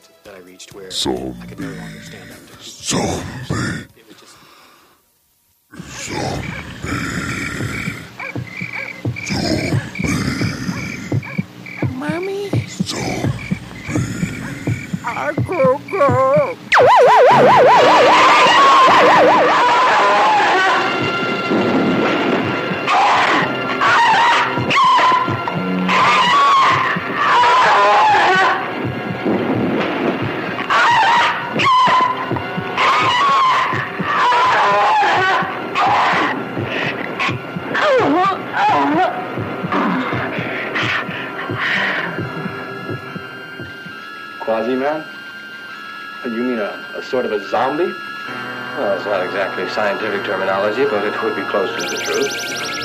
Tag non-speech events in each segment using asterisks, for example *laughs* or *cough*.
point that I reached where Zombie. I could no longer stand up to people. Zombie. It was just Mommy? Quasi-man? *laughs* scientific terminology, but it would be close to the truth.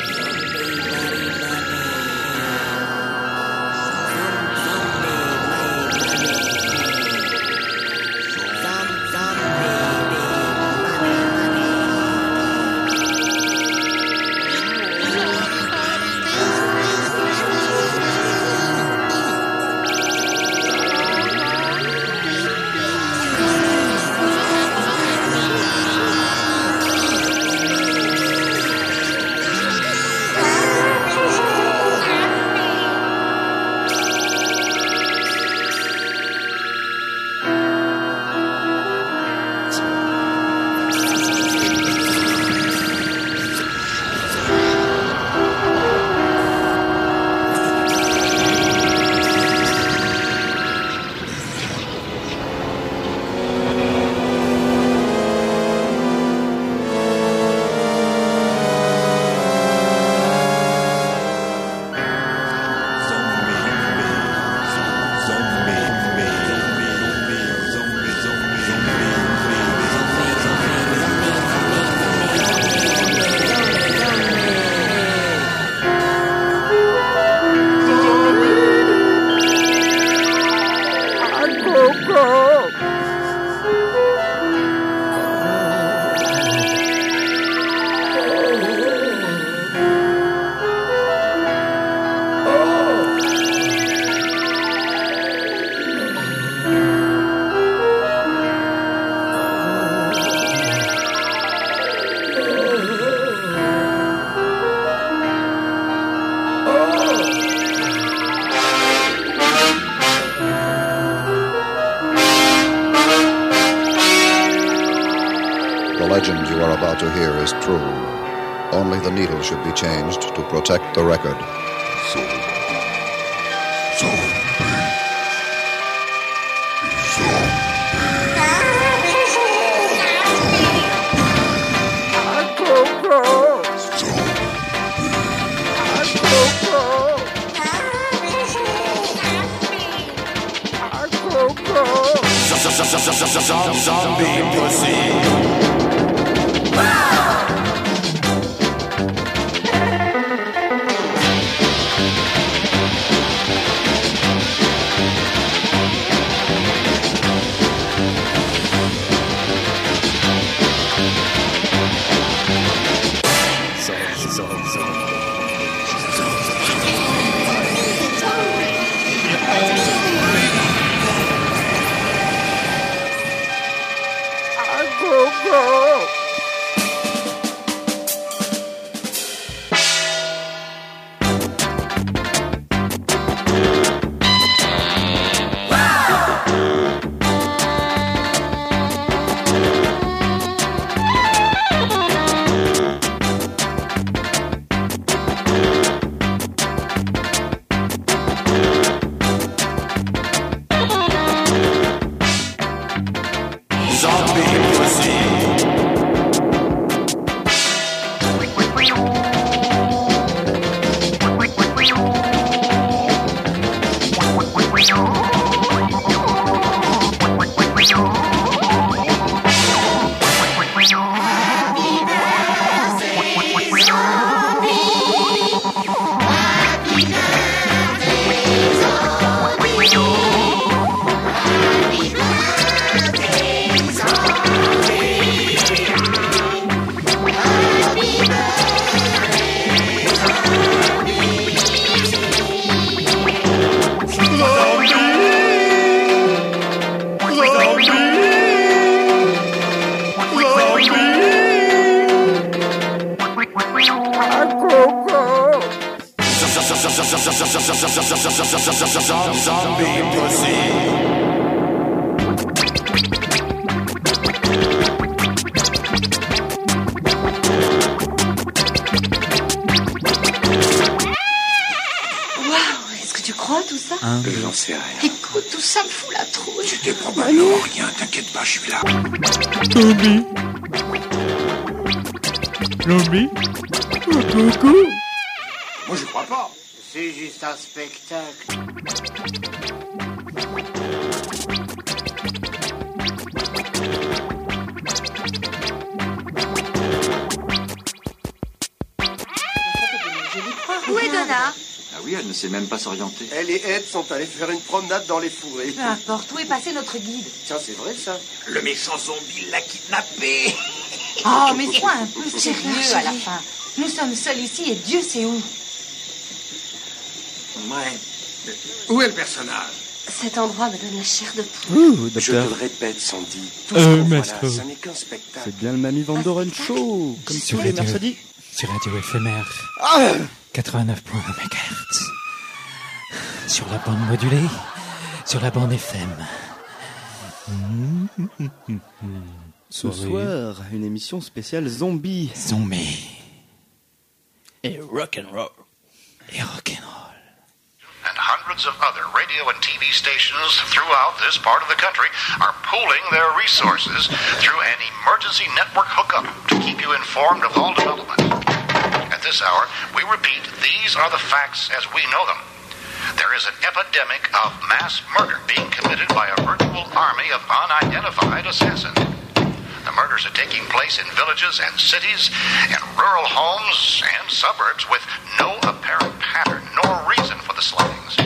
Où est Donna Ah oui, elle ne sait même pas s'orienter. Elle et Ed sont allés faire une promenade dans les fourrés. Peu importe, où est passé notre guide Tiens, c'est vrai ça. Le méchant zombie l'a kidnappé. *laughs* Oh, mais sois un peu sérieux à la fin. Nous sommes seuls ici et Dieu sait où. Ouais. Où est le personnage? Cet endroit me donne la chair de poule. Ouh, Je te le répète, Sandy. Tout Euh, ce qu'on voit là, ça n'est qu'un spectacle. C'est bien le Mamie Vandoren Show. Comme Sur tous les mercredis. Sur Radio éphémère. 89.1 MHz. Sur la bande modulée. Sur la bande FM. Ce soir, une émission spéciale zombie. Zombie. Et rock'n'roll. Et rock'n'roll. And hundreds of other radio and TV stations throughout this part of the country are pooling their resources through an emergency network hookup to keep you informed of all developments. This hour, we repeat, these are the facts as we know them. There is an epidemic of mass murder being committed by a virtual army of unidentified assassins. The murders are taking place in villages and cities, in rural homes and suburbs with no apparent pattern nor reason for the slayings.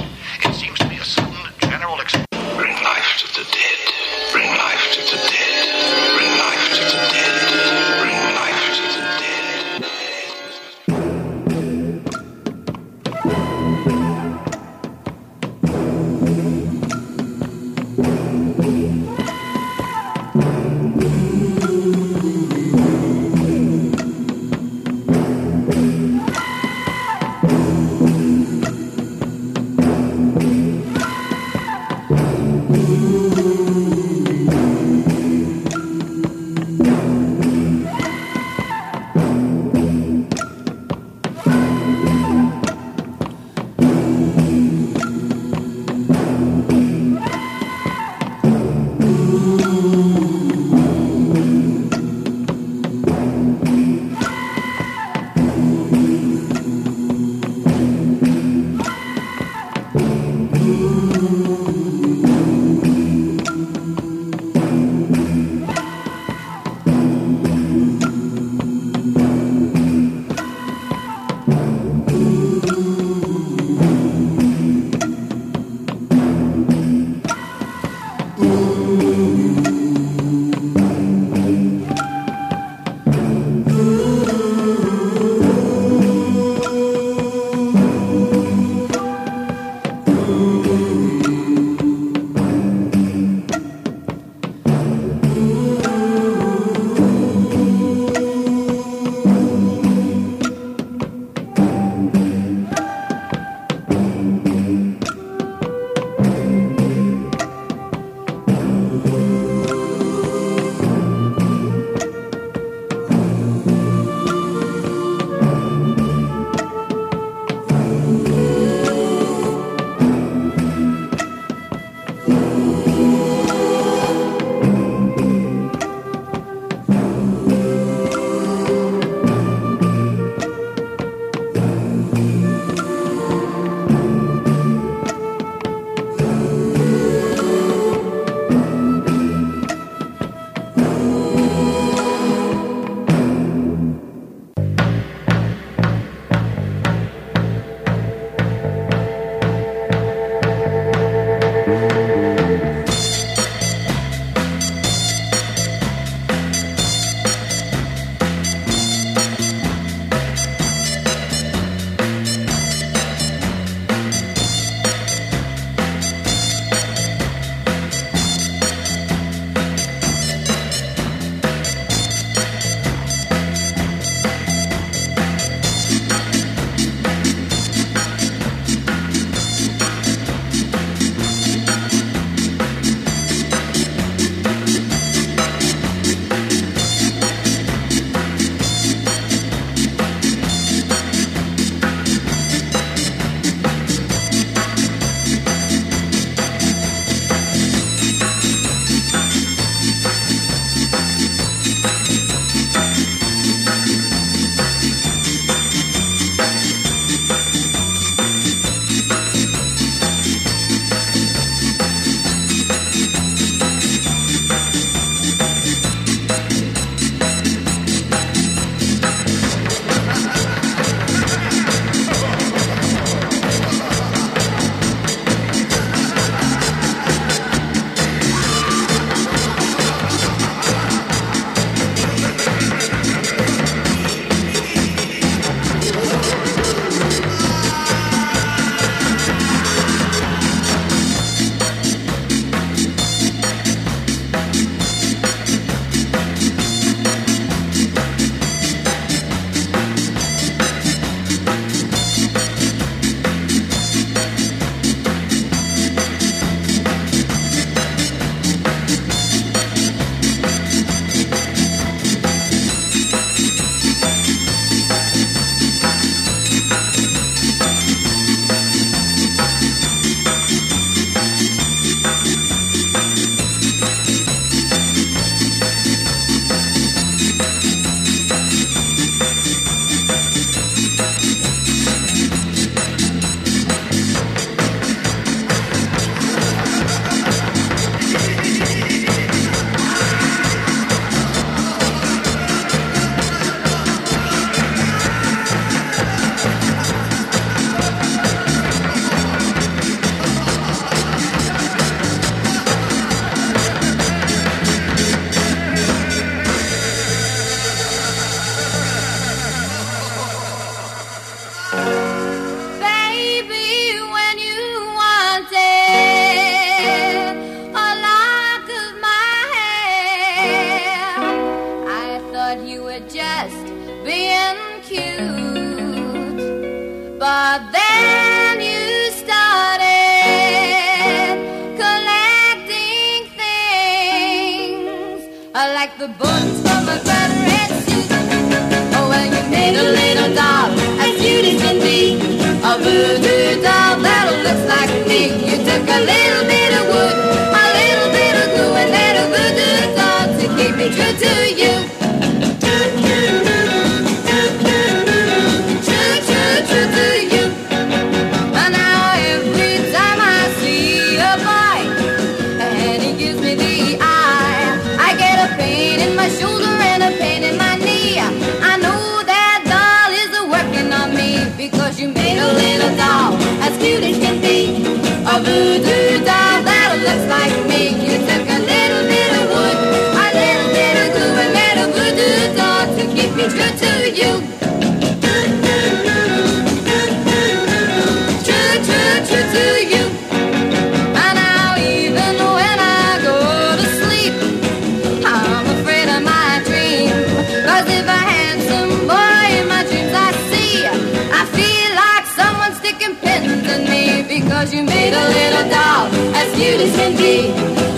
Cause you made a little doll as cute as can be.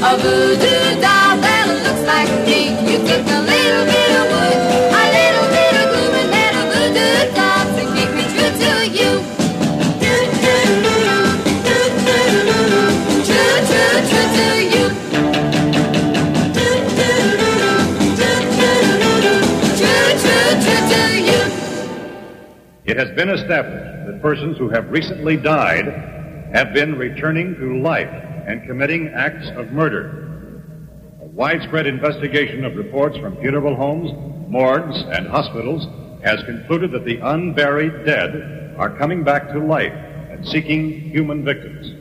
A voodoo doll that looks like me. You took a little bit of wood, a little bit of glue, and then a voodoo doll to keep me true to you. It has been established that persons who have recently died have been returning to life and committing acts of murder. A widespread investigation of reports from funeral homes, morgues, and hospitals has concluded that the unburied dead are coming back to life and seeking human victims.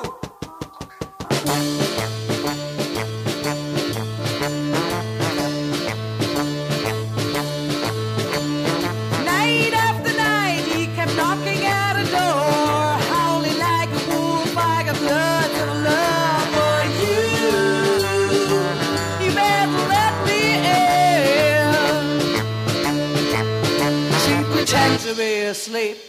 asleep.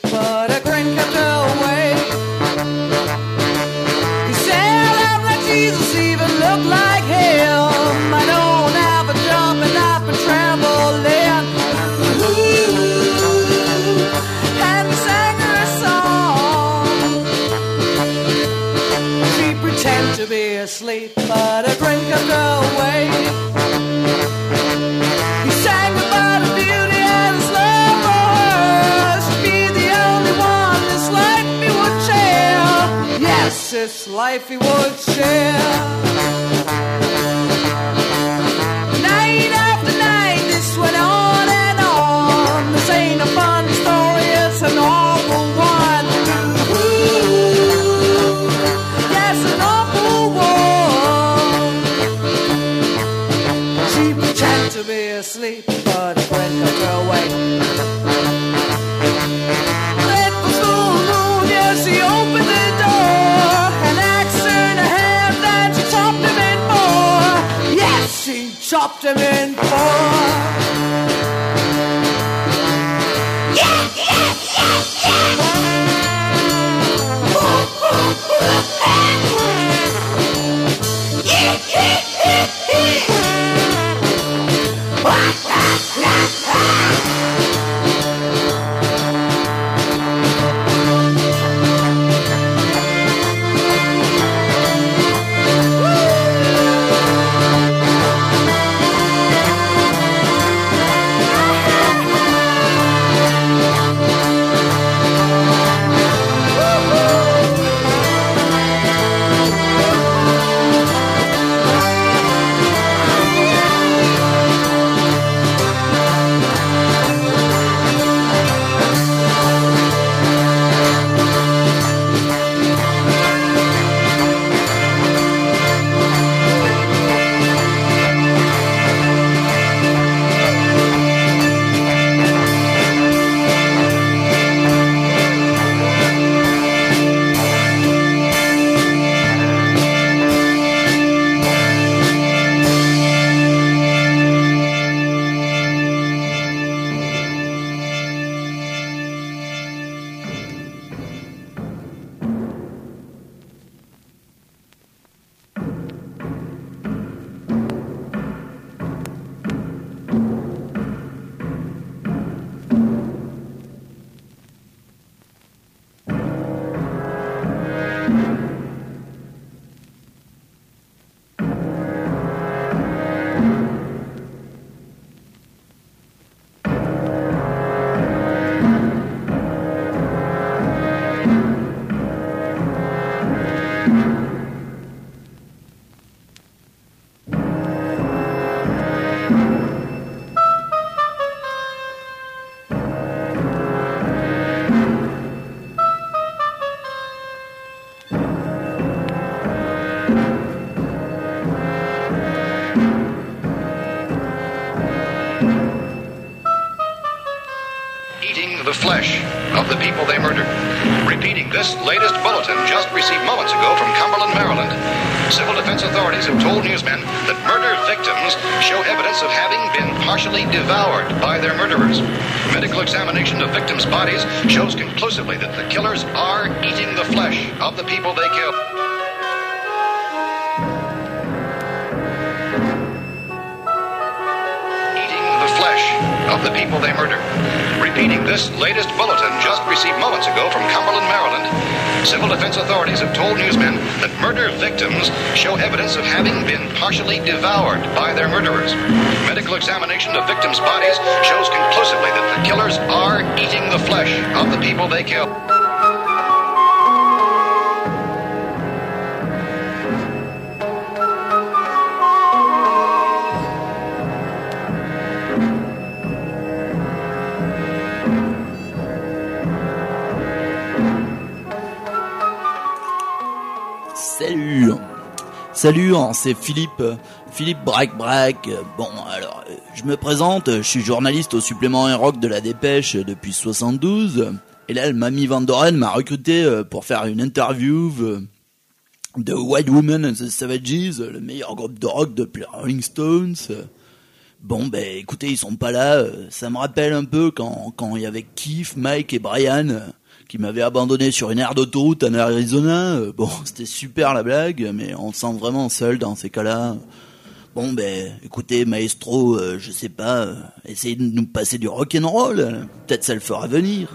life he would share. Yeah! The flesh of the people they murdered. Repeating this latest bulletin just received moments ago from Cumberland, Maryland. Civil defense authorities have told newsmen that murder victims show evidence of having been partially devoured by their murderers. Medical examination of victims' bodies shows conclusively that the killers are eating the flesh of the people they killed. Eating the flesh of the people they murdered. Repeating this latest bulletin just received moments ago from Cumberland, Maryland. Civil defense authorities have told newsmen that murder victims show evidence of having been partially devoured by their murderers. Medical examination of victims' bodies shows conclusively that the killers are eating the flesh of the people they killed. Salut, hein, c'est Philippe, Philippe Braque Braque. Bon, alors, euh, je me présente, je suis journaliste au supplément rock de la Dépêche depuis 72. Et là, le Mamie Van Doren m'a recruté euh, pour faire une interview euh, de White Woman and the Savages, le meilleur groupe de rock depuis Rolling Stones. Bon, ben, écoutez, ils sont pas là. Ça me rappelle un peu quand quand il y avait Keith, Mike et Brian qui m'avaient abandonné sur une aire d'autoroute en Arizona. Euh, Bon, *laughs* c'était super la blague, mais on se sent vraiment seul dans ces cas-là. Bon, ben, écoutez, maestro, euh, je sais pas, euh, essayez de nous passer du rock'n'roll. Peut-être ça le fera venir.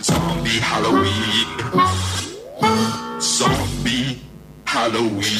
Zombie Halloween. Zombie Halloween.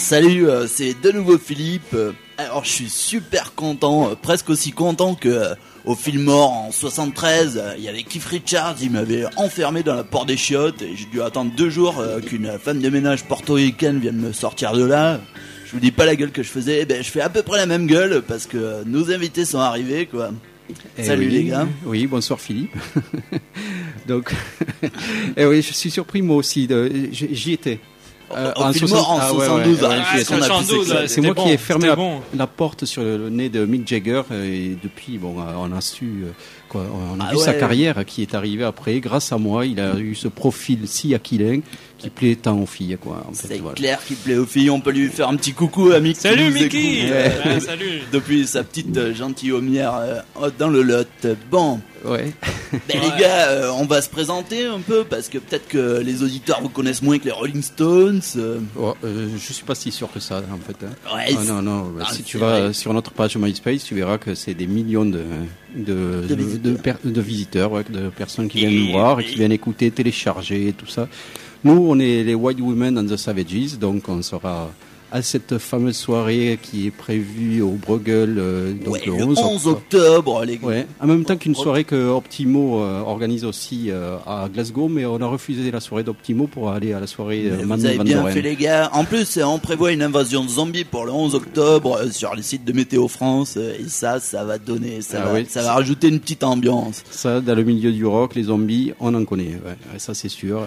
Salut, euh, c'est de nouveau Philippe. Euh, Alors, je suis super content, euh, presque aussi content que au film mort en 73. euh, Il y avait Keith Richards, il m'avait enfermé dans la porte des chiottes et j'ai dû attendre deux jours qu'une femme de ménage portoricaine vienne me sortir de là. Je vous dis pas la gueule que je faisais, eh ben, je fais à peu près la même gueule parce que nos invités sont arrivés, quoi. Eh Salut oui, les gars. Oui, bonsoir Philippe. *laughs* Donc, *laughs* eh oui, je suis surpris moi aussi. J'y étais. Euh, en ah, ouais, 72, ouais, ah, ouais, j'y étais. 72, ouais, C'est moi bon, qui ai fermé la, bon. la porte sur le, nez de Mick Jagger et depuis, bon, on a su, euh, quoi, on a Ah vu sa carrière qui est arrivée après. Grâce à moi, il a eu ce profil si aquilin qui plaît tant aux filles, quoi. En fait, C'est voilà. clair qu'il plaît aux filles, on peut lui faire un petit coucou à Mickey. Salut, Mickey écoute. Ouais. Ouais, salut. *laughs* Depuis sa petite euh, gentilhommière euh, dans le Lot. Bon. Ouais. Ben les gars, euh, on va se présenter un peu parce que peut-être que les auditeurs vous connaissent moins que les Rolling Stones. euh. Oh, euh, je suis pas si sûr que ça en fait. hein. Ouais, Ah, non, non. bah, Ah, si tu c'est vas vrai. sur notre page MySpace, tu verras que c'est des millions de de, De de, visiteurs. de per- de visiteurs, ouais, de personnes qui viennent nous voir et qui viennent écouter, télécharger et tout ça. Nous, on est les White Women and the Savages, donc on sera à cette fameuse soirée qui est prévue au Bruegel euh, donc Ouais, le le 11 11 octobre, les gars. Ouais, en même temps qu'une soirée que Optimo euh, organise aussi euh, à Glasgow, mais on a refusé la soirée d'Optimo pour aller à la soirée Mais Manu Vous avez Van bien Doren. fait les gars. En plus, on prévoit une invasion de zombies pour le 11 octobre sur les sites de Météo France et ça, ça va donner, ça, Ah va, oui. ça va rajouter une petite ambiance. Ça, dans le milieu du rock, les zombies, on en connaît. Ouais, ça, c'est sûr.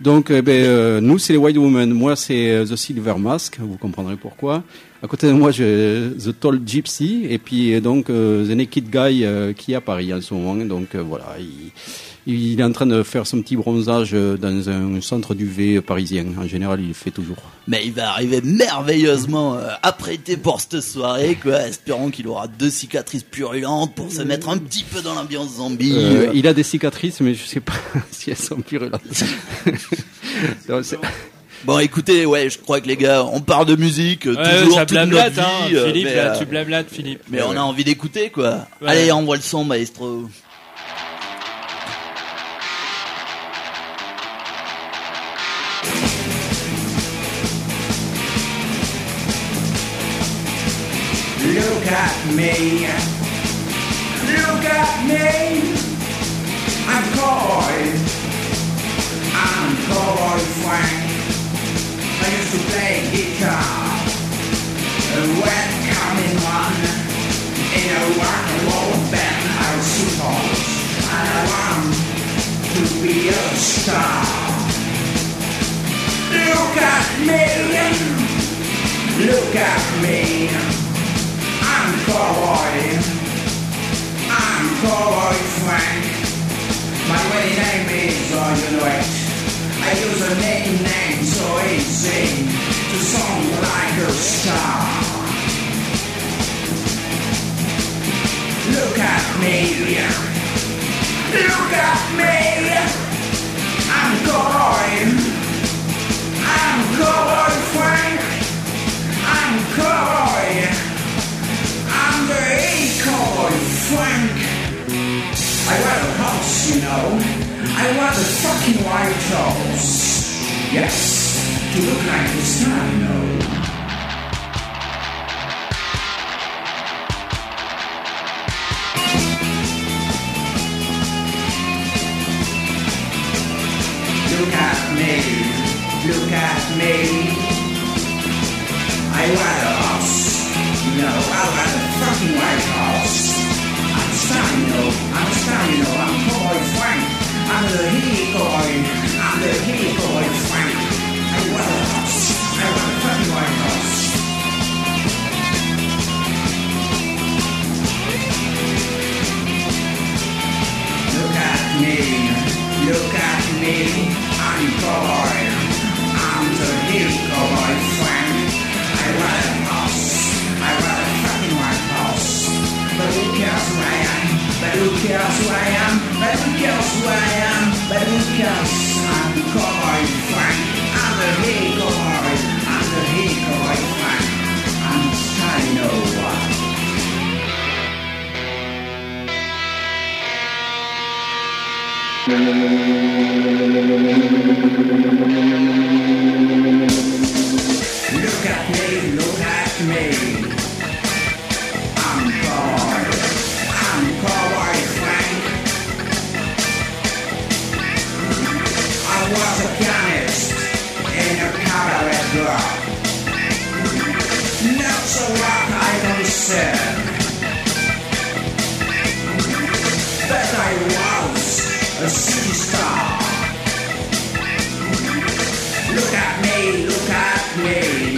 Donc, euh, ben, euh, nous, c'est les White Women. Moi, c'est euh, The Silver Mask. Vous comprendrez pourquoi. À côté de moi, j'ai The Tall Gypsy. Et puis, euh, donc, euh, The Naked Guy euh, qui est à Paris en ce moment. Donc, euh, voilà. Il, il est en train de faire son petit bronzage dans un centre d'UV parisien. En général, il le fait toujours. Mais il va arriver merveilleusement apprêté pour cette soirée, quoi. Espérons qu'il aura deux cicatrices purulentes pour se mettre un petit peu dans l'ambiance zombie. Il a des cicatrices, mais je sais pas *laughs* si elles sont purulentes. *laughs* Donc, Bon, écoutez, ouais, je crois que les gars, on part de musique euh, ouais, toujours toute notre hein, euh, Philippe, là, euh, tu blablates, Philippe. Mais on a envie d'écouter, quoi. Allez, envoie le son, maestro. Look Frank. I used to play guitar. A wet coming one. In a rock and roll band, I suppose. And I want to be a star. Look at me. Look at me. I'm cowboy. I'm cowboy Frank. My wedding name is all you know it. I use a name name so easy to sound like a star. Look at me. Look at me. I'm cowboy. I'm cowboy Frank. I'm cowboy. I'm the cowboy Frank. I want a you know. I want a fucking white house. Yes, to look like the star, you know. Look at me, look at me. I want a house, you know. I want a fucking white house. I'm star, you know. I'm star, you know. I'm. I'm the hippie boy. I'm the hippie boy. I want a house. I want a fucking white house. Look at me, look at me. I'm cowboy. I'm the cowboy Frank. I want a house. I want a fucking white house. But who cares who I am? But who cares who I am? Who cares who I am? But who cares? I'm cowboy Frank. I'm the hippie cowboy. I'm the hippie cowboy Frank. I'm what? Look at me, look at me. Said. But I was a city star. Look at me, look at me.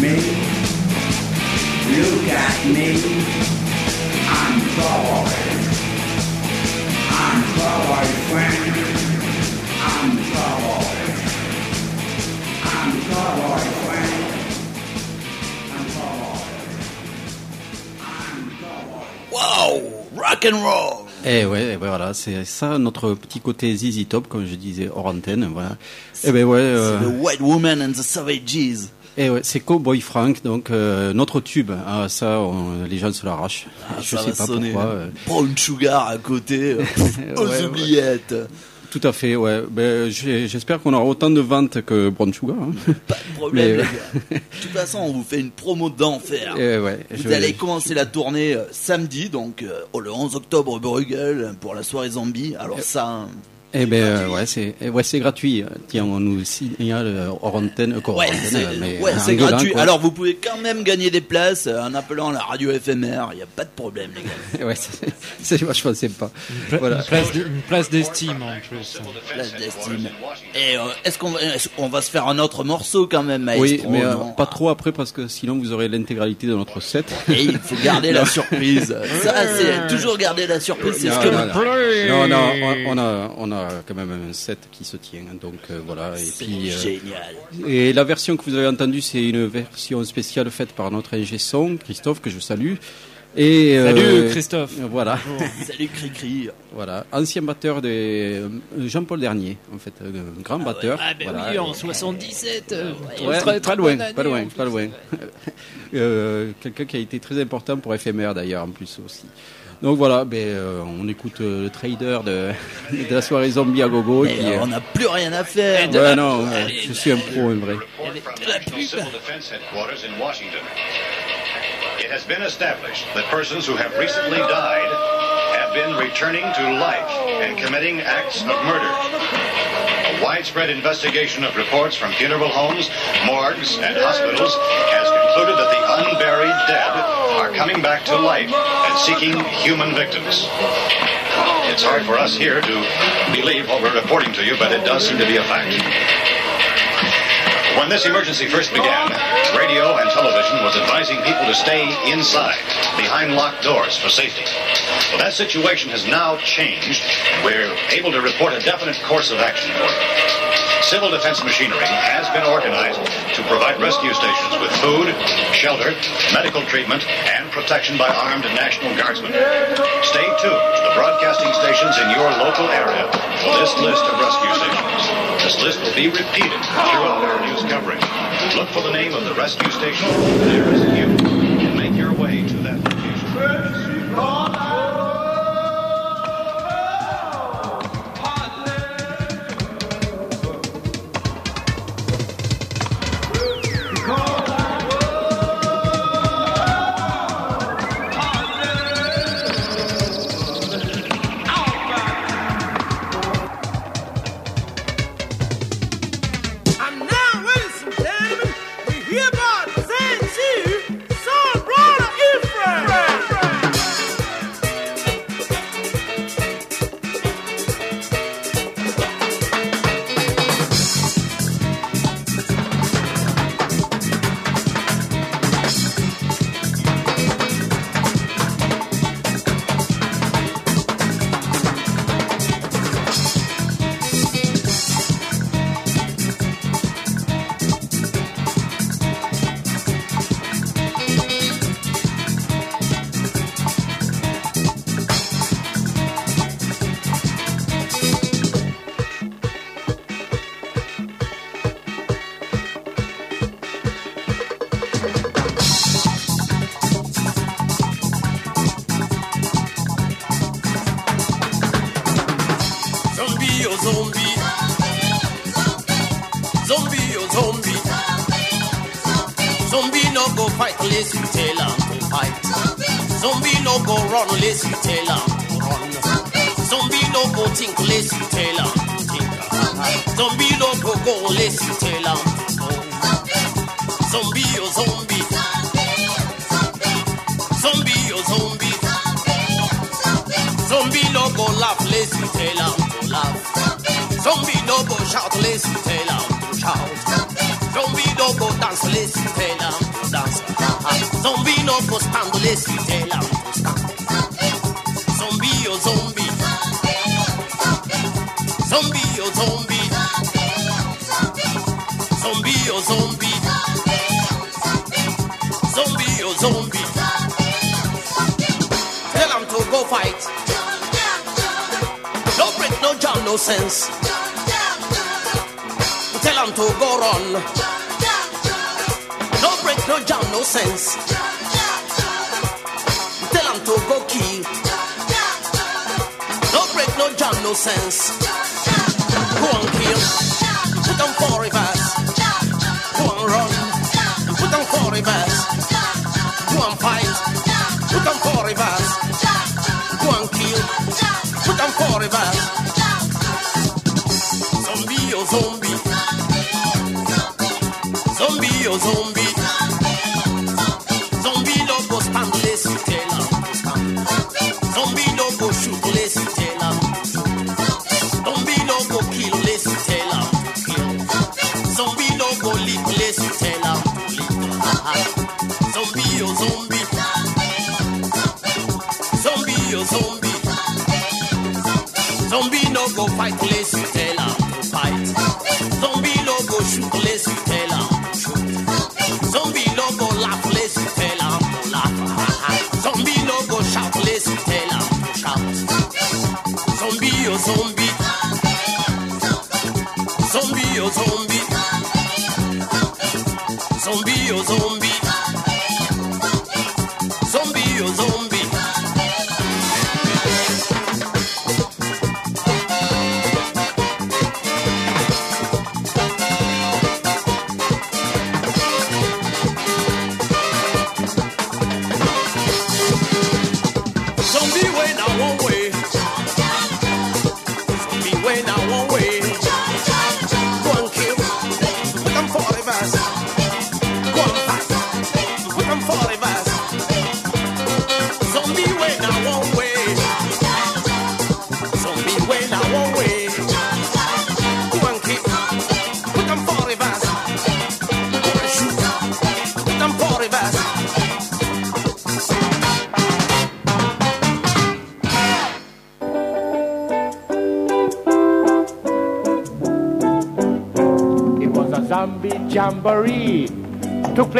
Girls. Look me. I'm cowboy. I'm cowboy friend. I'm cowboy. I'm cowboy friend. I'm cowboy. I'm cowboy. Wow, rock and roll. Eh ouais, eh ben voilà, c'est ça notre petit côté ZZ Top, comme je disais hors antenne, voilà. Eh ben ouais. euh, The White Woman and the Savages. Eh ouais, c'est Cowboy Frank, donc euh, notre tube. Ah, ça, on- les gens se l'arrachent. Ah, je ça sais va pas sonner, pourquoi. hein. euh. Brown Sugar à côté, euh, *laughs* aux Ouais, ouais. oubliettes. Tout à fait, ouais. Ben, j'espère qu'on aura autant de ventes que Brown Sugar. hein. Pas de problème, Mais, les gars. De toute façon, on vous fait une promo d'enfer. Eh ouais, Vous allez commencer la tournée samedi, donc euh, oh, le 11 octobre, Bruegel, pour la soirée zombie. Alors ça, hein, Eh ben euh, ouais, c'est eh ouais, c'est gratuit. Tiens, on nous signale euh, hors antenne, euh, hors ouais, c'est ouais, gratuit. quoi. Alors vous pouvez quand même gagner des places en appelant la radio éphémère. Il n'y a pas de problème, les gars. *laughs* ouais, c'est- vachement sympa. Pla- Voilà. Une place de- une place d'estime en plus. Place d'estime. Et euh, est-ce qu'on va, est-ce qu'on va se faire un autre morceau quand même, maestro? Oui, mais euh, pas trop après parce que sinon vous aurez l'intégralité de notre set. Et il faut garder la *laughs* surprise. Ça, c'est toujours garder la surprise. C'est ce Non, que non, a, on a quand même un set qui se tient, donc euh, voilà. Et C'est puis, euh, génial. Et la version que vous avez entendue, c'est une version spéciale faite par notre ingé son, Christophe, que je salue. Et, euh, Salut, Christophe. Voilà. *laughs* Salut Cricri. Voilà, ancien batteur de Jean-Paul Dernier, en fait, un grand batteur. Ah ben Voilà. oui, en 77. euh, Ouais, très, très loin, pas loin, en pas loin. *laughs* Euh, Quelqu'un qui a été très important pour éphémère d'ailleurs, en plus aussi. Donc voilà, ben, euh, on écoute euh, le trader de, *laughs* de la soirée zombie à gogo. Et qui, euh, on n'a plus rien à faire. ouais, non, euh, je suis un pro, un vrai. National Civil Defense Headquarters in Washington. It has been established that persons who have recently died have been returning to life and committing acts of murder. A widespread investigation of reports from funeral homes, morgues, and hospitals has concluded that the unburied dead are coming back to life and seeking human victims. It's hard for us here to believe what we're reporting to you, but it does seem to be a fact. When this emergency first began, radio and television was advising people to stay inside, behind locked doors for safety. Well, that situation has now changed, we're able to report a definite course of action for you. Civil defense machinery has been organized to provide rescue stations with food, shelter, medical treatment, and protection by armed National Guardsmen. Stay tuned to the broadcasting stations in your local area for this list of rescue stations. This list will be repeated throughout our news coverage. Look for the name of the rescue station nearest you and make your way to that location. Oh zombie. Zombie oh zombie. Zombie no go stand unless you tell stand. Zombie no go shoot unless you tell shoot. Zombie no go kill unless you tell kill. Zombie no go lick unless you tell lick. Zombie oh zombie. Zombie oh zombie. Zombie no go fight unless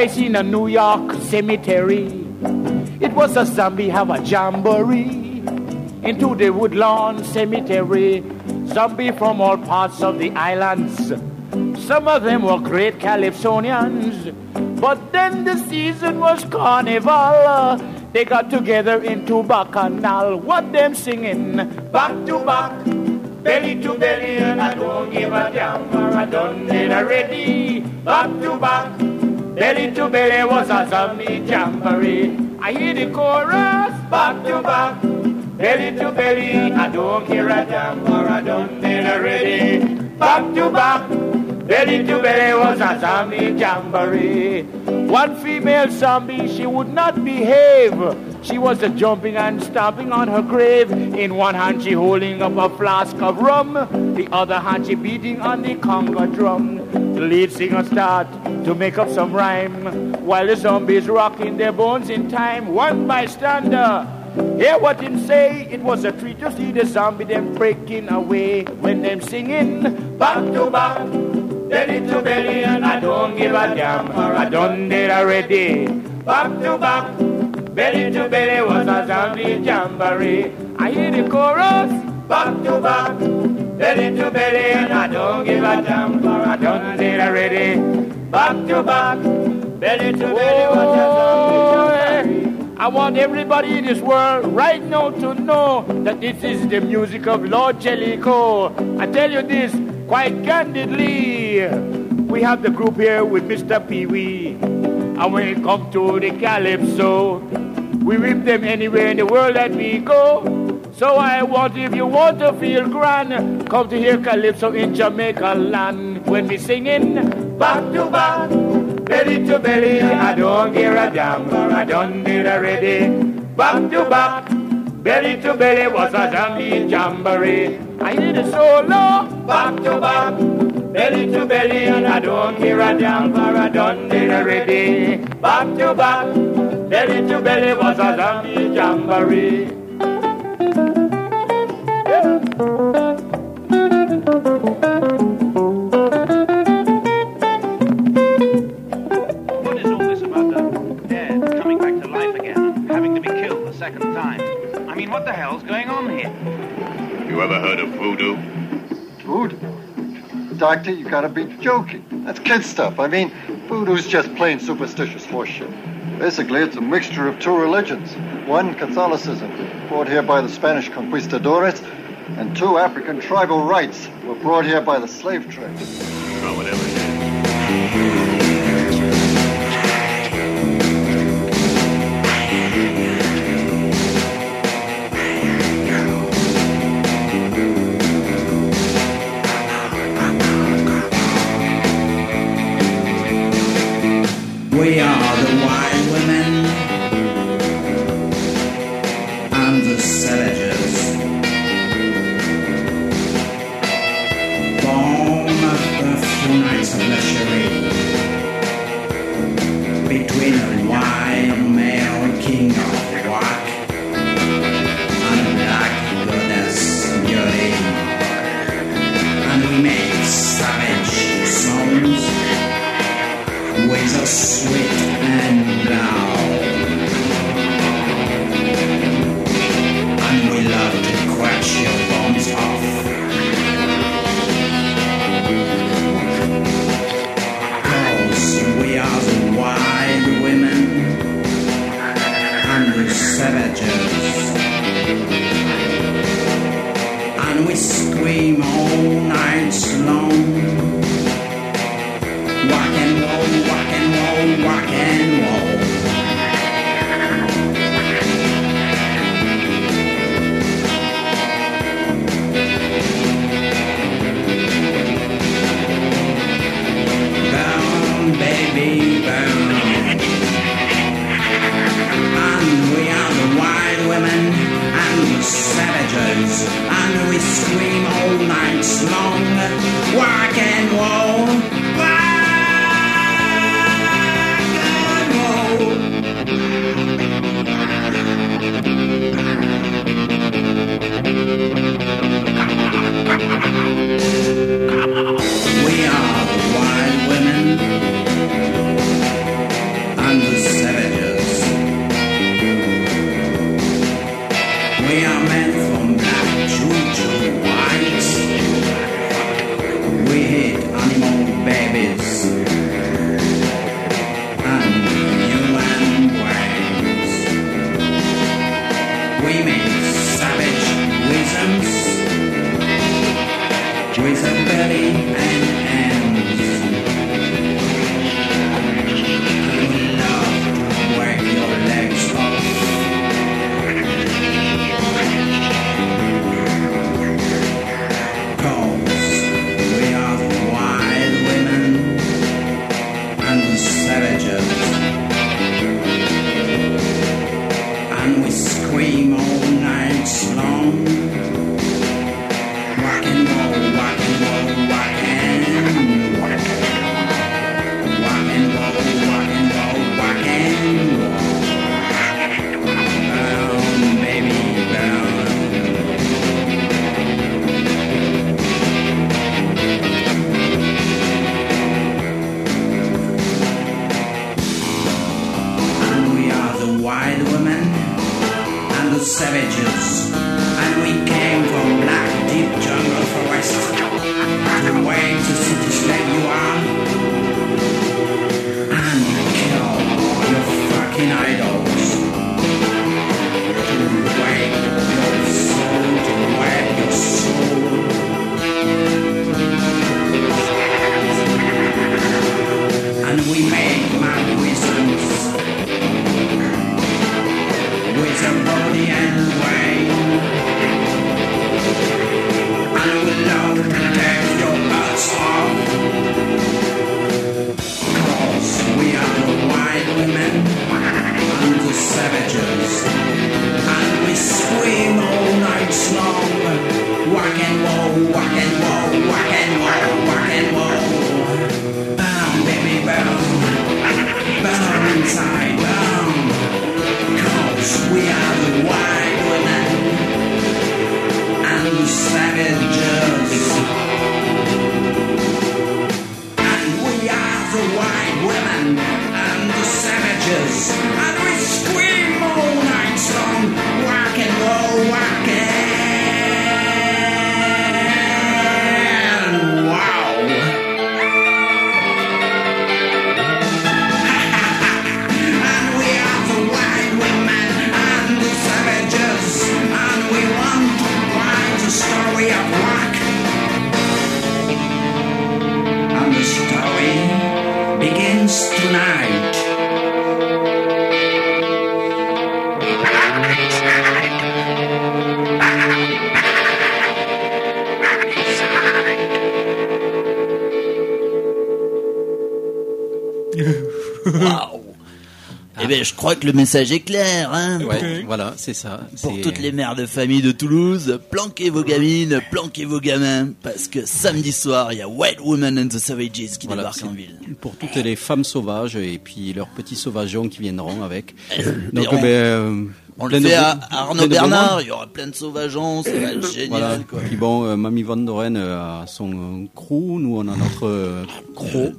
Place in a New York cemetery. It was a zombie have a jamboree. Into the woodlawn cemetery. Zombie from all parts of the islands. Some of them were great Calypsonians. But then the season was carnival. They got together into bacchanal. What them singing? Back to back belly to belly, and I don't give a damn for I done it already. Back to back, belly to belly was a zombie jamboree. I hear the chorus, back to back, belly to belly, I don't care a damn for I don't done it already. Back to back, belly to belly was a zombie jamboree. One female zombie, she would not behave. She was a jumping and stomping on her grave. In one hand she holding up a flask of rum, the other hand she beating on the conga drum. The lead singer start to make up some rhyme, while the zombies rocking their bones in time. One bystander, hear what him say. It was a treat to see the zombie them breaking away when them singing back to back belly to belly, and I don't give a damn, for I done it already. Back to back, belly to belly was a zombie jamboree. I hear the chorus, back to back, belly to belly, and I don't give a damn, for I done it already. Back to back, belly to belly was a zombie jamboree. I want everybody in this world right now to know that this is the music of Lord Jellicoe. I tell you this quite candidly. We have the group here with Mr. Pee Wee. And when it comes to the calypso, we rip them anywhere in the world that we go. So I want, if you want to feel grand, come to hear calypso in Jamaica land. When we singing back to back, belly to belly, I don't give a damn, I done it already. Back to back, Belly to belly was a zombie jamboree. I did a solo, back to back, belly to belly, and I don't hear a damn for I done did already. Back to back, belly to belly was a zombie jamboree. Yeah. heard of voodoo? Voodoo? Doctor, you gotta be joking. That's kid stuff. I mean, voodoo's just plain superstitious horseshit. Basically, it's a mixture of two religions. One, Catholicism, brought here by the Spanish conquistadores, and two, African tribal rites, were brought here by the slave trade. dream all night long. why I can't je crois que le message est clair, hein. Ouais, voilà, c'est ça. Pour toutes les mères de famille de Toulouse, planquez vos gamines, planquez vos gamins, parce que samedi soir, il y a White Woman and the Savages qui Voilà, débarquent en ville. Pour toutes les femmes sauvages et puis leurs petits sauvageons qui viendront avec. *laughs* Donc, on- ben, euh, On plein le fait à Arnaud Bernard, il y aura plein de sauvageons, ça va être génial, Voilà. quoi. Puis bon, euh, Mamie Van Doren euh, a son euh, crew, nous on a notre euh, croc.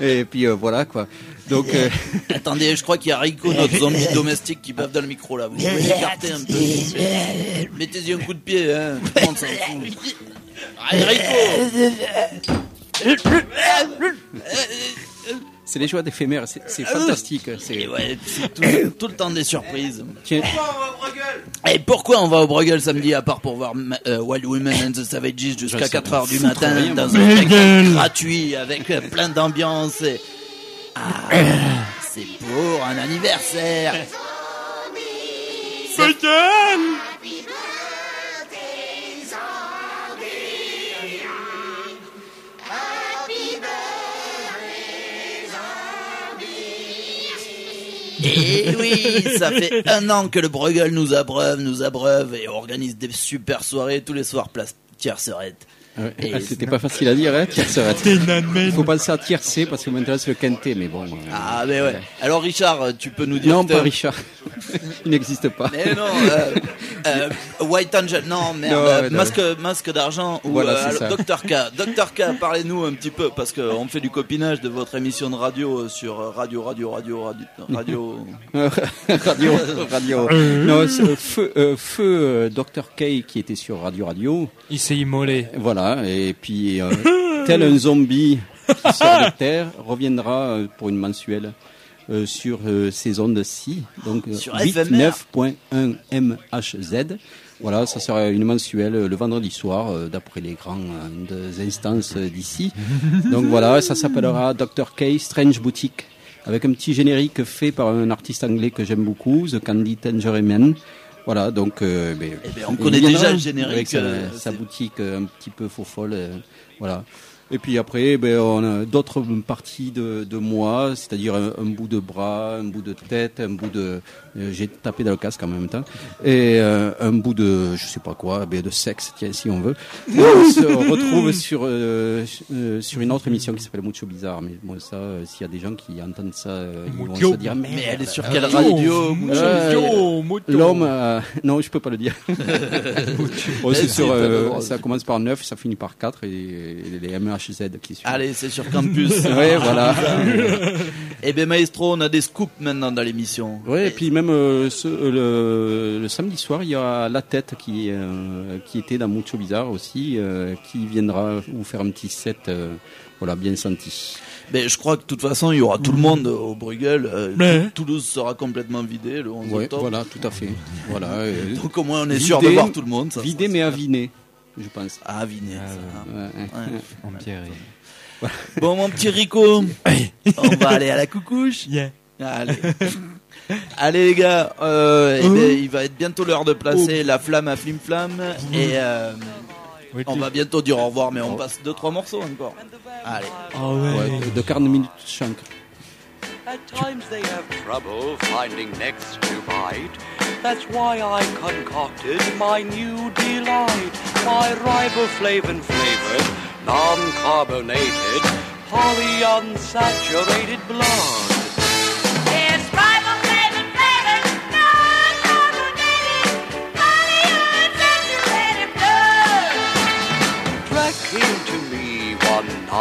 et puis euh, voilà quoi. Donc euh, *laughs* Attendez, je crois qu'il y a Rico, notre *laughs* zombie domestique, qui bave dans le micro là. Vous pouvez *laughs* l'écarter un peu. Mettez-y un coup de pied, hein. Tout le monde s'en fout. Allez, Rico c'est les joies d'éphémère, c'est c'est fantastique. C'est Et ouais, c'est tout, tout le temps des surprises. Tiens. Et pourquoi on va au Bruegel samedi à part pour voir euh, Wild Women and the Savages jusqu'à Je sais 4 pas. heures du Foutre matin rien, dans un spectacle Bruegel. gratuit avec euh, plein d'ambiance et... Ah, c'est pour un anniversaire Et oui, ça fait *laughs* un an que le Bruegel nous abreuve, nous abreuve et organise des super soirées tous les soirs place Tiercerette. Ouais, Et- ah, C'était pas facile à dire, hein, tiercérette. Il faut penser à tiercé parce que maintenant c'est le quintet, mais bon. euh, Ah mais ouais. Alors Richard, tu peux nous dire Non, pas Richard. *laughs* Il n'existe pas. Mais non, euh, euh, White Angel, non, merde, Non, ouais, non. masque, masque d'argent ou Voilà, euh. Dr K. Dr K, parlez-nous un petit peu parce qu'on fait du copinage de votre émission de radio sur radio, radio, radio, radio, radio. *laughs* radio, radio. Non, c'est, euh, feu, euh, feu euh, Dr. K qui était sur Radio Radio. Il s'est immolé. Voilà, et puis euh, tel un zombie qui *laughs* sort de terre reviendra euh, pour une mensuelle euh, sur ces ondes-ci, donc euh, Sur FMR. 89.1 MHZ. Voilà, ça sera une mensuelle le vendredi soir, d'après les grandes instances d'ici. Donc voilà, ça s'appellera Dr. K Strange Boutique, avec un petit générique fait par un artiste anglais que j'aime beaucoup, The Candy Tangerine. Voilà, donc euh, ben, ben, on connaît déjà le générique, avec sa, euh, sa boutique euh, un petit peu faux folle, euh, voilà. Et puis après, ben, on a d'autres parties de, de moi, c'est-à-dire un, un bout de bras, un bout de tête, un bout de, j'ai tapé dans le casque en même temps, et euh, un bout de, je sais pas quoi, de sexe, tiens, si on veut. Et on se retrouve *laughs* sur euh, euh, sur une autre émission qui s'appelle Mucho Bizarre, mais bon ça, euh, s'il y a des gens qui entendent ça, euh, ils vont Mucho. se dire Mais elle est sur quelle euh, radio, Mucho euh, Mucho. L'homme, euh, non, je peux pas le dire. *laughs* Oh, sur, euh, ça commence par 9, ça finit par 4 et, et les MHZ qui suivent. Allez, c'est sur Campus. *laughs* ouais, voilà. Eh ben maestro, on a des scoops maintenant dans l'émission. Ouais, et puis même euh, ce- euh, le, le samedi soir, il y a la tête qui euh, qui était dans Mucho Bizarre aussi, euh, qui viendra vous faire un petit set, euh, voilà, bien senti. Ben, je crois que de toute façon, il y aura tout le monde au Bruegel. euh, Toulouse sera complètement vidé le 11 Ouais, octobre. voilà, tout à fait. Voilà. *laughs* euh, Donc au moins, on est sûr de vidé- voir tout le monde. Ça, vidé mais aviné, je pense. Ah, aviné. Ouais, ouais. En pierre. Bon, mon petit Rico, *laughs* on va aller à la coucouche. Allez. *laughs* Allez les gars, euh, eh ben, il va être bientôt l'heure de placer la flamme à Flim Flam et euh, on va bientôt dire au revoir, mais on passe deux trois morceaux encore. Allez. Ouais, de 40 minutes chaque. At times they have trouble finding necks to bite. That's why I concocted my new delight. My riboflavin flavored, non-carbonated, polyunsaturated blood.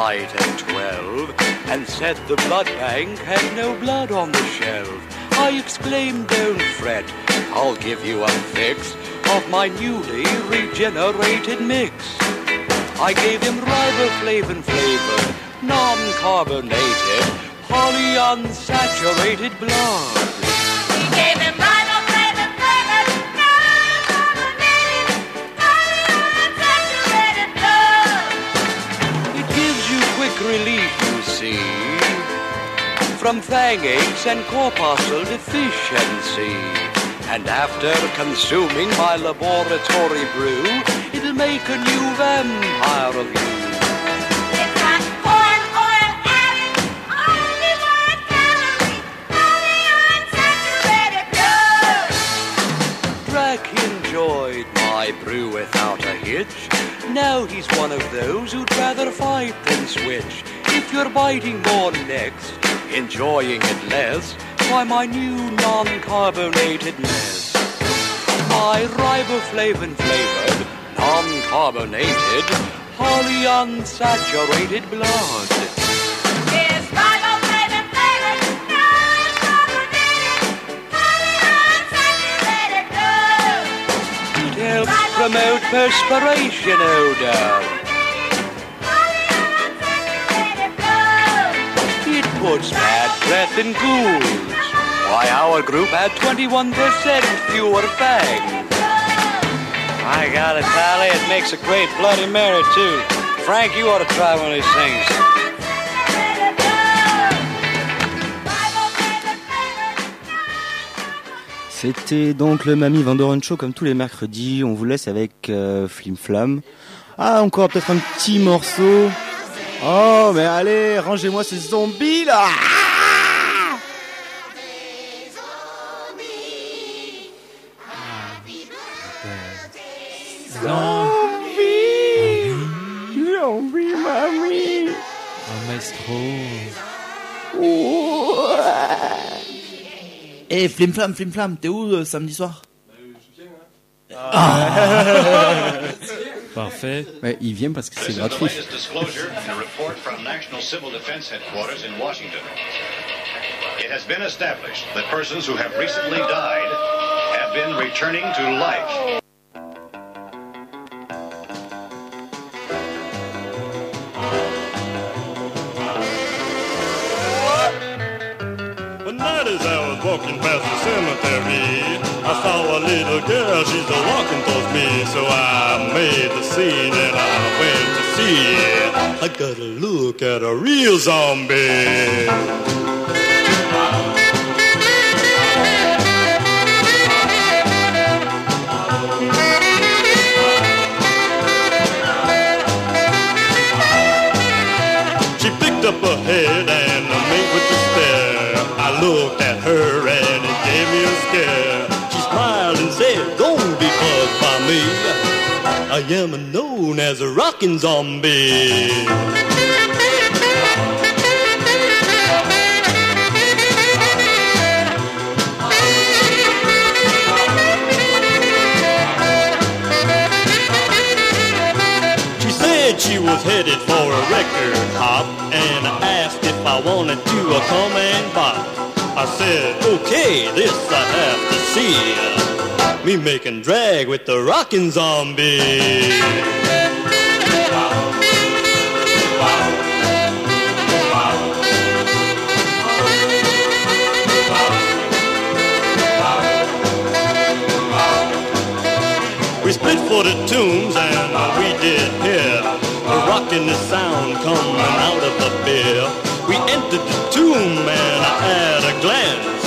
Night at twelve and said the blood bank had no blood on the shelf. I exclaimed, don't fret, I'll give you a fix of my newly regenerated mix. I gave him riboflavin flavored, non-carbonated, polyunsaturated blood. Gave him riboflavin from fang eggs and corpuscle deficiency. And after consuming my laboratory brew, it'll make a new vampire of you. Drac enjoyed my brew without a hitch. Now he's one of those who'd rather fight than switch. If you're biting more next, enjoying it less, try my new non-carbonated mess. My riboflavin flavored, non-carbonated, polyunsaturated blood. It's riboflavin flavored, non-carbonated, polyunsaturated blood. It helps promote perspiration odor. Puts bad breath in ghouls. Why, our group had 21% fewer fangs. I got it, Tally. It makes a great Bloody Mary, too. Frank, you ought to try one of these things. C'était donc le Mamie Vandoren Show comme tous les mercredis. On vous laisse avec euh, Flim Flam. Ah, encore peut-être un petit morceau. Oh, mais allez, rangez-moi ces zombies là. Zombie Zombie, mamie. Un maestro. Eh, Flim Flam, Flim Flam, t'es où euh, samedi soir? *laughs* *laughs* Parfait. Mais il vient parce que c'est gratuit. It has been established that persons who have recently died have been returning to life. I was walking past the cemetery, I saw a little girl, she's a walking towards me. So I made the scene and I went to see. I got to look at a real zombie. I am known as a rockin' zombie. She said she was headed for a record hop and I asked if I wanted to come and bop. I said, okay, this I have to see. Me making drag with the rockin' zombie. We split for the tombs and we did hear the rockin' the sound coming out of the beer. We entered the tomb and at a glance,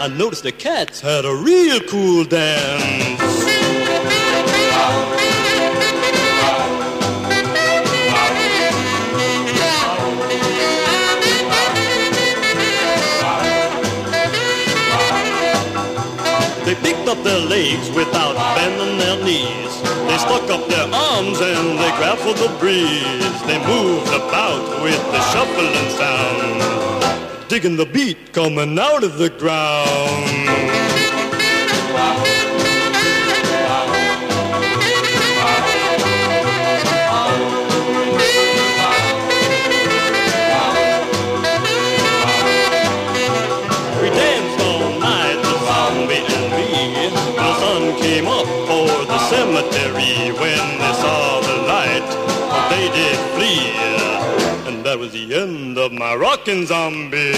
I noticed the cats had a real cool dance. They picked up their legs without bending their knees. They stuck up their arms and they grabbed for the breeze. They moved about with the shuffling sound, digging the beat coming out of the ground. Was the end of my rockin' zombie.